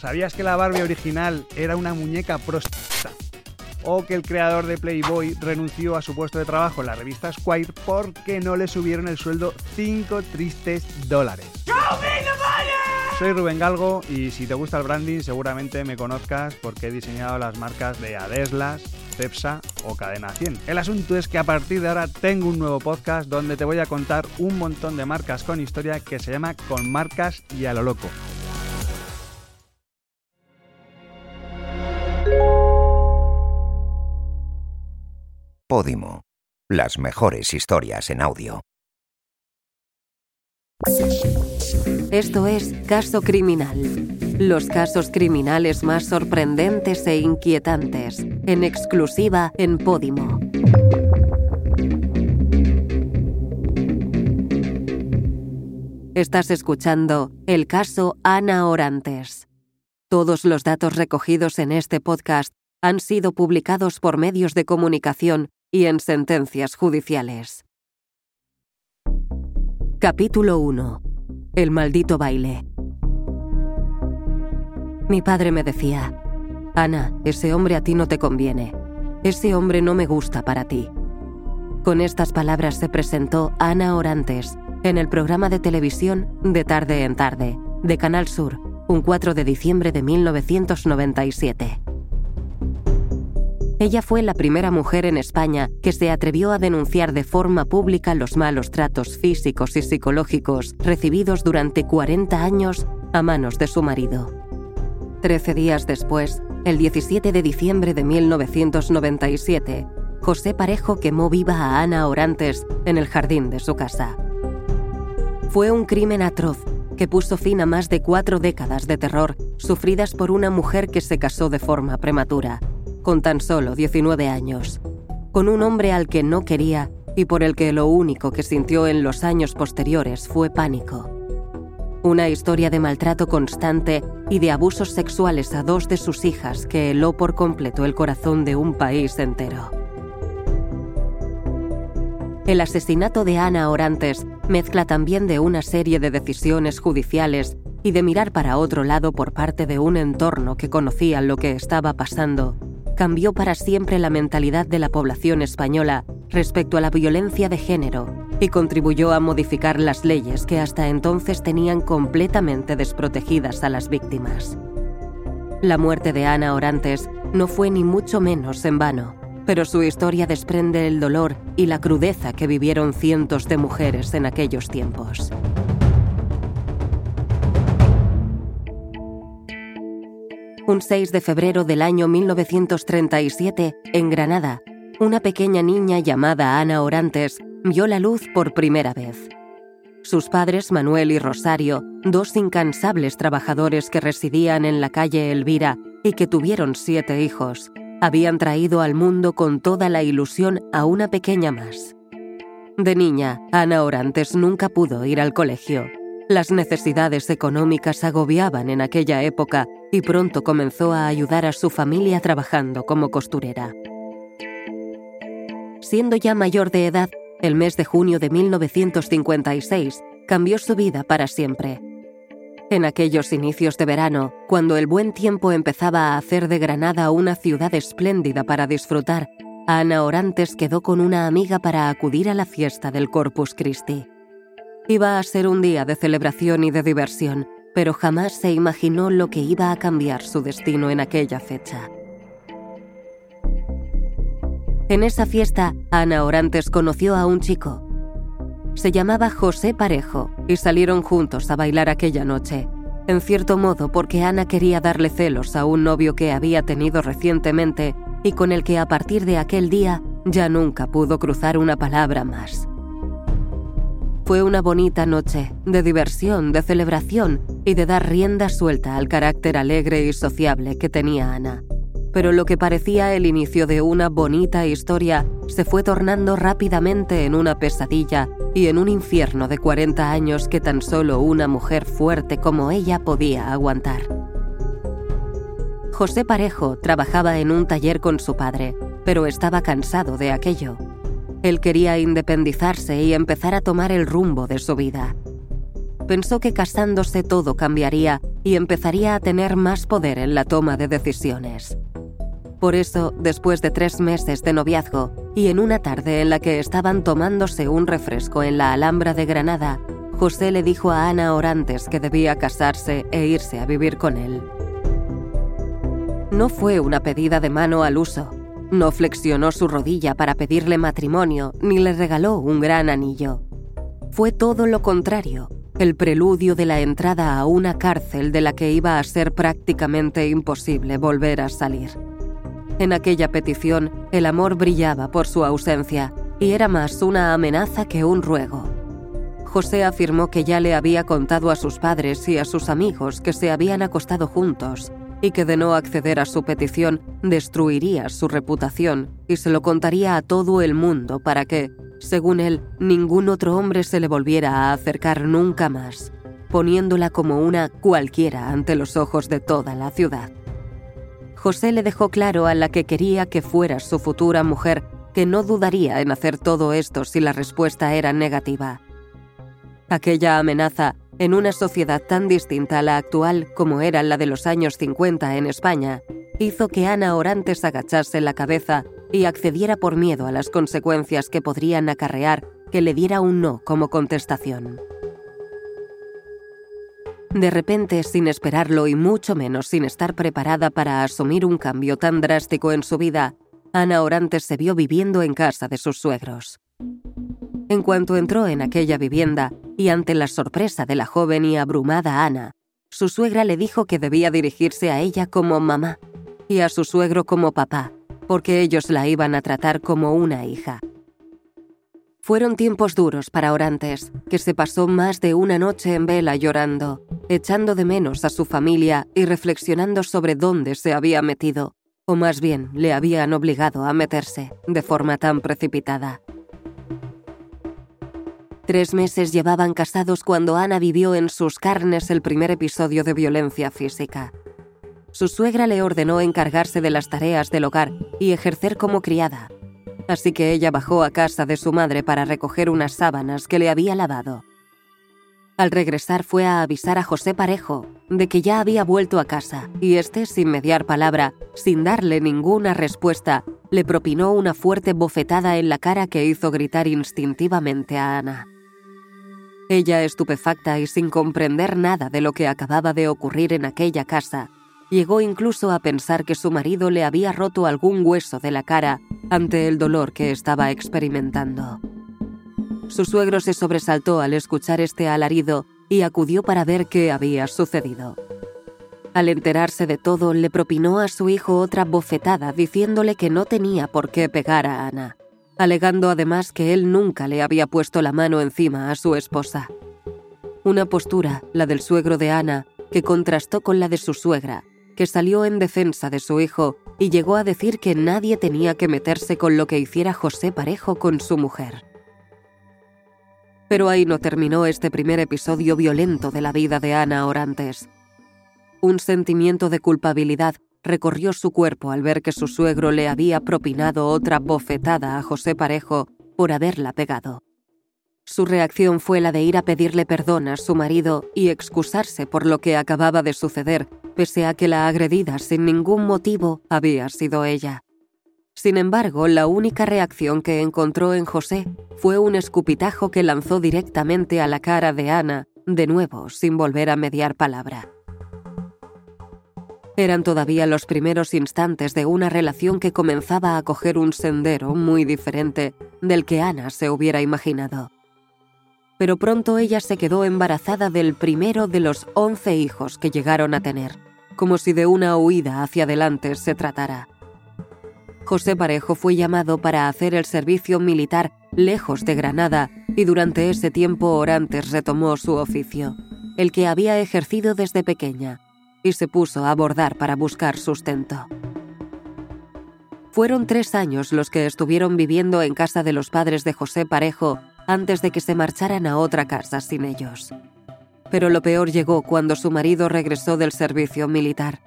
¿Sabías que la Barbie original era una muñeca prostituta? O que el creador de Playboy renunció a su puesto de trabajo en la revista Squire porque no le subieron el sueldo 5 tristes dólares. Soy Rubén Galgo y si te gusta el branding seguramente me conozcas porque he diseñado las marcas de Adeslas, Cepsa o Cadena 100. El asunto es que a partir de ahora tengo un nuevo podcast donde te voy a contar un montón de marcas con historia que se llama Con Marcas y a lo Loco. Podimo. Las mejores historias en audio. Esto es Caso Criminal. Los casos criminales más sorprendentes e inquietantes, en exclusiva en Podimo. Estás escuchando el caso Ana Orantes. Todos los datos recogidos en este podcast han sido publicados por medios de comunicación y en sentencias judiciales. Capítulo 1. El maldito baile. Mi padre me decía, Ana, ese hombre a ti no te conviene. Ese hombre no me gusta para ti. Con estas palabras se presentó Ana Orantes en el programa de televisión De tarde en tarde, de Canal Sur, un 4 de diciembre de 1997. Ella fue la primera mujer en España que se atrevió a denunciar de forma pública los malos tratos físicos y psicológicos recibidos durante 40 años a manos de su marido. Trece días después, el 17 de diciembre de 1997, José Parejo quemó viva a Ana Orantes en el jardín de su casa. Fue un crimen atroz que puso fin a más de cuatro décadas de terror sufridas por una mujer que se casó de forma prematura con tan solo 19 años, con un hombre al que no quería y por el que lo único que sintió en los años posteriores fue pánico. Una historia de maltrato constante y de abusos sexuales a dos de sus hijas que heló por completo el corazón de un país entero. El asesinato de Ana Orantes mezcla también de una serie de decisiones judiciales y de mirar para otro lado por parte de un entorno que conocía lo que estaba pasando cambió para siempre la mentalidad de la población española respecto a la violencia de género y contribuyó a modificar las leyes que hasta entonces tenían completamente desprotegidas a las víctimas. La muerte de Ana Orantes no fue ni mucho menos en vano, pero su historia desprende el dolor y la crudeza que vivieron cientos de mujeres en aquellos tiempos. Un 6 de febrero del año 1937, en Granada, una pequeña niña llamada Ana Orantes vio la luz por primera vez. Sus padres, Manuel y Rosario, dos incansables trabajadores que residían en la calle Elvira y que tuvieron siete hijos, habían traído al mundo con toda la ilusión a una pequeña más. De niña, Ana Orantes nunca pudo ir al colegio. Las necesidades económicas agobiaban en aquella época y pronto comenzó a ayudar a su familia trabajando como costurera. Siendo ya mayor de edad, el mes de junio de 1956 cambió su vida para siempre. En aquellos inicios de verano, cuando el buen tiempo empezaba a hacer de Granada una ciudad espléndida para disfrutar, Ana Orantes quedó con una amiga para acudir a la fiesta del Corpus Christi. Iba a ser un día de celebración y de diversión, pero jamás se imaginó lo que iba a cambiar su destino en aquella fecha. En esa fiesta, Ana Orantes conoció a un chico. Se llamaba José Parejo y salieron juntos a bailar aquella noche, en cierto modo porque Ana quería darle celos a un novio que había tenido recientemente y con el que a partir de aquel día ya nunca pudo cruzar una palabra más. Fue una bonita noche, de diversión, de celebración y de dar rienda suelta al carácter alegre y sociable que tenía Ana. Pero lo que parecía el inicio de una bonita historia se fue tornando rápidamente en una pesadilla y en un infierno de 40 años que tan solo una mujer fuerte como ella podía aguantar. José Parejo trabajaba en un taller con su padre, pero estaba cansado de aquello. Él quería independizarse y empezar a tomar el rumbo de su vida. Pensó que casándose todo cambiaría y empezaría a tener más poder en la toma de decisiones. Por eso, después de tres meses de noviazgo y en una tarde en la que estaban tomándose un refresco en la Alhambra de Granada, José le dijo a Ana Orantes que debía casarse e irse a vivir con él. No fue una pedida de mano al uso. No flexionó su rodilla para pedirle matrimonio ni le regaló un gran anillo. Fue todo lo contrario, el preludio de la entrada a una cárcel de la que iba a ser prácticamente imposible volver a salir. En aquella petición, el amor brillaba por su ausencia y era más una amenaza que un ruego. José afirmó que ya le había contado a sus padres y a sus amigos que se habían acostado juntos y que de no acceder a su petición destruiría su reputación y se lo contaría a todo el mundo para que, según él, ningún otro hombre se le volviera a acercar nunca más, poniéndola como una cualquiera ante los ojos de toda la ciudad. José le dejó claro a la que quería que fuera su futura mujer que no dudaría en hacer todo esto si la respuesta era negativa. Aquella amenaza, en una sociedad tan distinta a la actual como era la de los años 50 en España, hizo que Ana Orantes agachase la cabeza y accediera por miedo a las consecuencias que podrían acarrear que le diera un no como contestación. De repente, sin esperarlo y mucho menos sin estar preparada para asumir un cambio tan drástico en su vida, Ana Orantes se vio viviendo en casa de sus suegros. En cuanto entró en aquella vivienda, y ante la sorpresa de la joven y abrumada Ana, su suegra le dijo que debía dirigirse a ella como mamá y a su suegro como papá, porque ellos la iban a tratar como una hija. Fueron tiempos duros para Orantes, que se pasó más de una noche en vela llorando, echando de menos a su familia y reflexionando sobre dónde se había metido, o más bien le habían obligado a meterse de forma tan precipitada. Tres meses llevaban casados cuando Ana vivió en sus carnes el primer episodio de violencia física. Su suegra le ordenó encargarse de las tareas del hogar y ejercer como criada, así que ella bajó a casa de su madre para recoger unas sábanas que le había lavado. Al regresar fue a avisar a José Parejo de que ya había vuelto a casa y este, sin mediar palabra, sin darle ninguna respuesta, le propinó una fuerte bofetada en la cara que hizo gritar instintivamente a Ana. Ella, estupefacta y sin comprender nada de lo que acababa de ocurrir en aquella casa, Llegó incluso a pensar que su marido le había roto algún hueso de la cara ante el dolor que estaba experimentando. Su suegro se sobresaltó al escuchar este alarido y acudió para ver qué había sucedido. Al enterarse de todo, le propinó a su hijo otra bofetada diciéndole que no tenía por qué pegar a Ana, alegando además que él nunca le había puesto la mano encima a su esposa. Una postura, la del suegro de Ana, que contrastó con la de su suegra, que salió en defensa de su hijo y llegó a decir que nadie tenía que meterse con lo que hiciera José Parejo con su mujer. Pero ahí no terminó este primer episodio violento de la vida de Ana Orantes. Un sentimiento de culpabilidad recorrió su cuerpo al ver que su suegro le había propinado otra bofetada a José Parejo por haberla pegado. Su reacción fue la de ir a pedirle perdón a su marido y excusarse por lo que acababa de suceder, pese a que la agredida sin ningún motivo había sido ella. Sin embargo, la única reacción que encontró en José fue un escupitajo que lanzó directamente a la cara de Ana, de nuevo, sin volver a mediar palabra. Eran todavía los primeros instantes de una relación que comenzaba a coger un sendero muy diferente del que Ana se hubiera imaginado pero pronto ella se quedó embarazada del primero de los once hijos que llegaron a tener, como si de una huida hacia adelante se tratara. José Parejo fue llamado para hacer el servicio militar lejos de Granada y durante ese tiempo Orantes retomó su oficio, el que había ejercido desde pequeña, y se puso a bordar para buscar sustento. Fueron tres años los que estuvieron viviendo en casa de los padres de José Parejo antes de que se marcharan a otra casa sin ellos. Pero lo peor llegó cuando su marido regresó del servicio militar.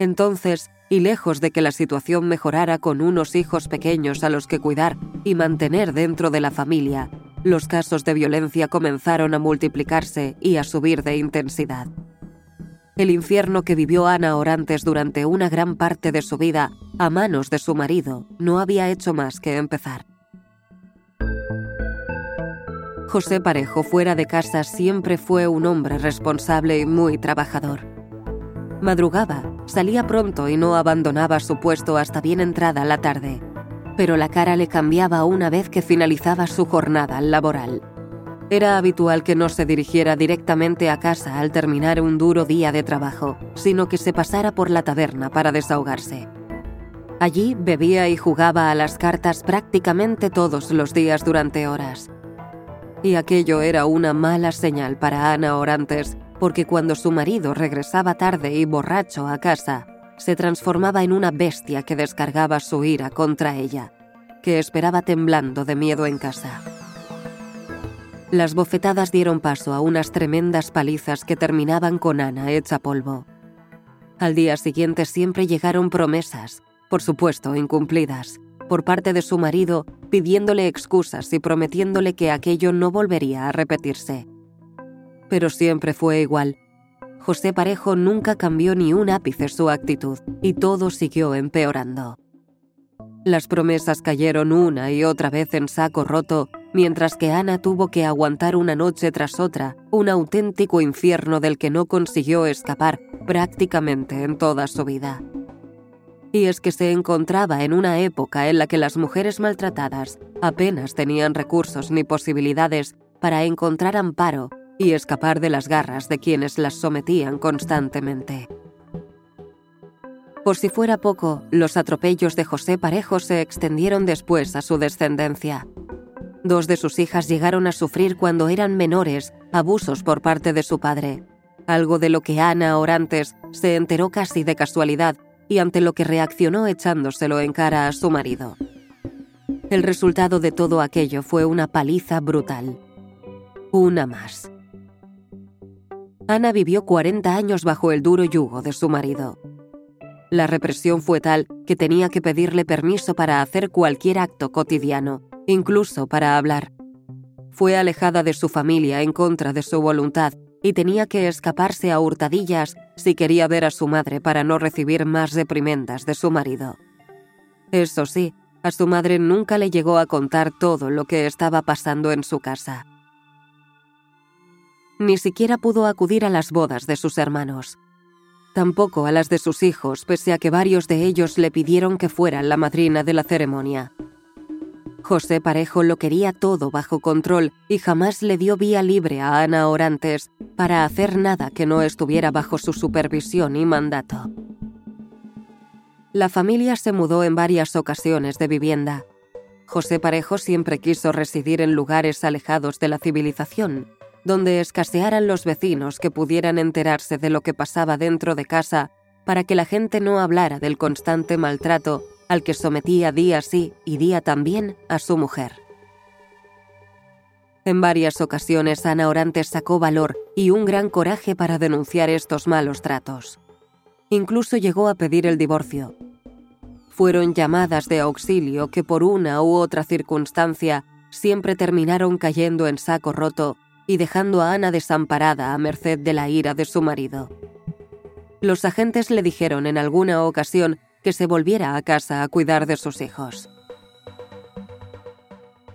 Entonces, y lejos de que la situación mejorara con unos hijos pequeños a los que cuidar y mantener dentro de la familia, los casos de violencia comenzaron a multiplicarse y a subir de intensidad. El infierno que vivió Ana Orantes durante una gran parte de su vida a manos de su marido no había hecho más que empezar. José Parejo fuera de casa siempre fue un hombre responsable y muy trabajador. Madrugaba, salía pronto y no abandonaba su puesto hasta bien entrada la tarde, pero la cara le cambiaba una vez que finalizaba su jornada laboral. Era habitual que no se dirigiera directamente a casa al terminar un duro día de trabajo, sino que se pasara por la taberna para desahogarse. Allí bebía y jugaba a las cartas prácticamente todos los días durante horas y aquello era una mala señal para Ana Orantes, porque cuando su marido regresaba tarde y borracho a casa, se transformaba en una bestia que descargaba su ira contra ella, que esperaba temblando de miedo en casa. Las bofetadas dieron paso a unas tremendas palizas que terminaban con Ana hecha polvo. Al día siguiente siempre llegaron promesas, por supuesto incumplidas, por parte de su marido pidiéndole excusas y prometiéndole que aquello no volvería a repetirse. Pero siempre fue igual. José Parejo nunca cambió ni un ápice su actitud y todo siguió empeorando. Las promesas cayeron una y otra vez en saco roto, mientras que Ana tuvo que aguantar una noche tras otra un auténtico infierno del que no consiguió escapar prácticamente en toda su vida y es que se encontraba en una época en la que las mujeres maltratadas apenas tenían recursos ni posibilidades para encontrar amparo y escapar de las garras de quienes las sometían constantemente. Por si fuera poco, los atropellos de José Parejo se extendieron después a su descendencia. Dos de sus hijas llegaron a sufrir cuando eran menores abusos por parte de su padre, algo de lo que Ana Orantes se enteró casi de casualidad y ante lo que reaccionó echándoselo en cara a su marido. El resultado de todo aquello fue una paliza brutal. Una más. Ana vivió 40 años bajo el duro yugo de su marido. La represión fue tal que tenía que pedirle permiso para hacer cualquier acto cotidiano, incluso para hablar. Fue alejada de su familia en contra de su voluntad y tenía que escaparse a hurtadillas si quería ver a su madre para no recibir más reprimendas de su marido. Eso sí, a su madre nunca le llegó a contar todo lo que estaba pasando en su casa. Ni siquiera pudo acudir a las bodas de sus hermanos. Tampoco a las de sus hijos, pese a que varios de ellos le pidieron que fuera la madrina de la ceremonia. José Parejo lo quería todo bajo control y jamás le dio vía libre a Ana Orantes para hacer nada que no estuviera bajo su supervisión y mandato. La familia se mudó en varias ocasiones de vivienda. José Parejo siempre quiso residir en lugares alejados de la civilización, donde escasearan los vecinos que pudieran enterarse de lo que pasaba dentro de casa para que la gente no hablara del constante maltrato al que sometía día sí y día también a su mujer. En varias ocasiones Ana Orantes sacó valor y un gran coraje para denunciar estos malos tratos. Incluso llegó a pedir el divorcio. Fueron llamadas de auxilio que por una u otra circunstancia siempre terminaron cayendo en saco roto y dejando a Ana desamparada a merced de la ira de su marido. Los agentes le dijeron en alguna ocasión que se volviera a casa a cuidar de sus hijos.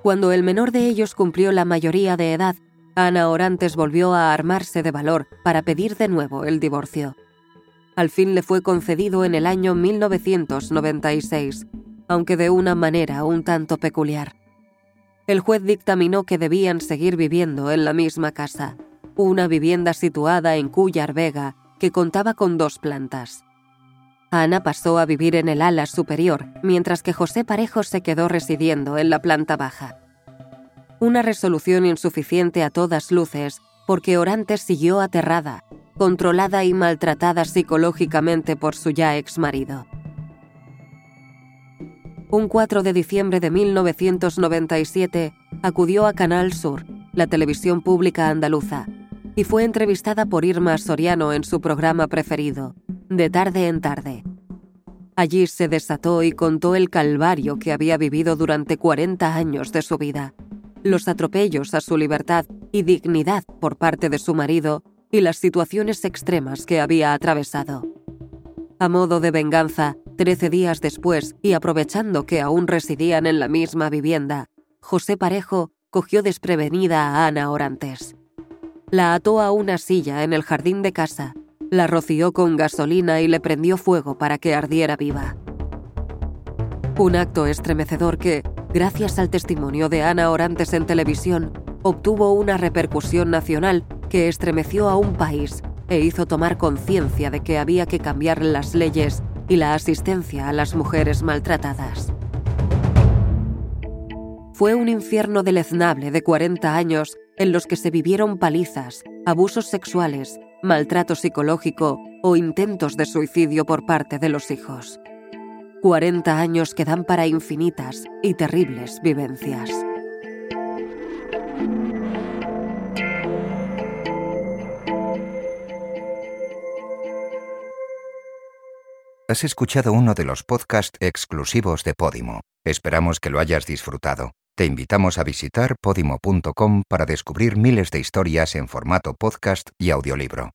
Cuando el menor de ellos cumplió la mayoría de edad, Ana Orantes volvió a armarse de valor para pedir de nuevo el divorcio. Al fin le fue concedido en el año 1996, aunque de una manera un tanto peculiar. El juez dictaminó que debían seguir viviendo en la misma casa, una vivienda situada en Cuyar Vega que contaba con dos plantas. Ana pasó a vivir en el ala superior, mientras que José Parejo se quedó residiendo en la planta baja. Una resolución insuficiente a todas luces, porque Orantes siguió aterrada, controlada y maltratada psicológicamente por su ya ex marido. Un 4 de diciembre de 1997 acudió a Canal Sur, la televisión pública andaluza, y fue entrevistada por Irma Soriano en su programa preferido, de tarde en tarde. Allí se desató y contó el calvario que había vivido durante 40 años de su vida, los atropellos a su libertad y dignidad por parte de su marido y las situaciones extremas que había atravesado. A modo de venganza, trece días después, y aprovechando que aún residían en la misma vivienda, José Parejo cogió desprevenida a Ana Orantes. La ató a una silla en el jardín de casa, la roció con gasolina y le prendió fuego para que ardiera viva. Un acto estremecedor que, gracias al testimonio de Ana Orantes en televisión, obtuvo una repercusión nacional que estremeció a un país e hizo tomar conciencia de que había que cambiar las leyes y la asistencia a las mujeres maltratadas. Fue un infierno deleznable de 40 años en los que se vivieron palizas, abusos sexuales, maltrato psicológico o intentos de suicidio por parte de los hijos. 40 años que dan para infinitas y terribles vivencias. Has escuchado uno de los podcasts exclusivos de Podimo. Esperamos que lo hayas disfrutado. Te invitamos a visitar podimo.com para descubrir miles de historias en formato podcast y audiolibro.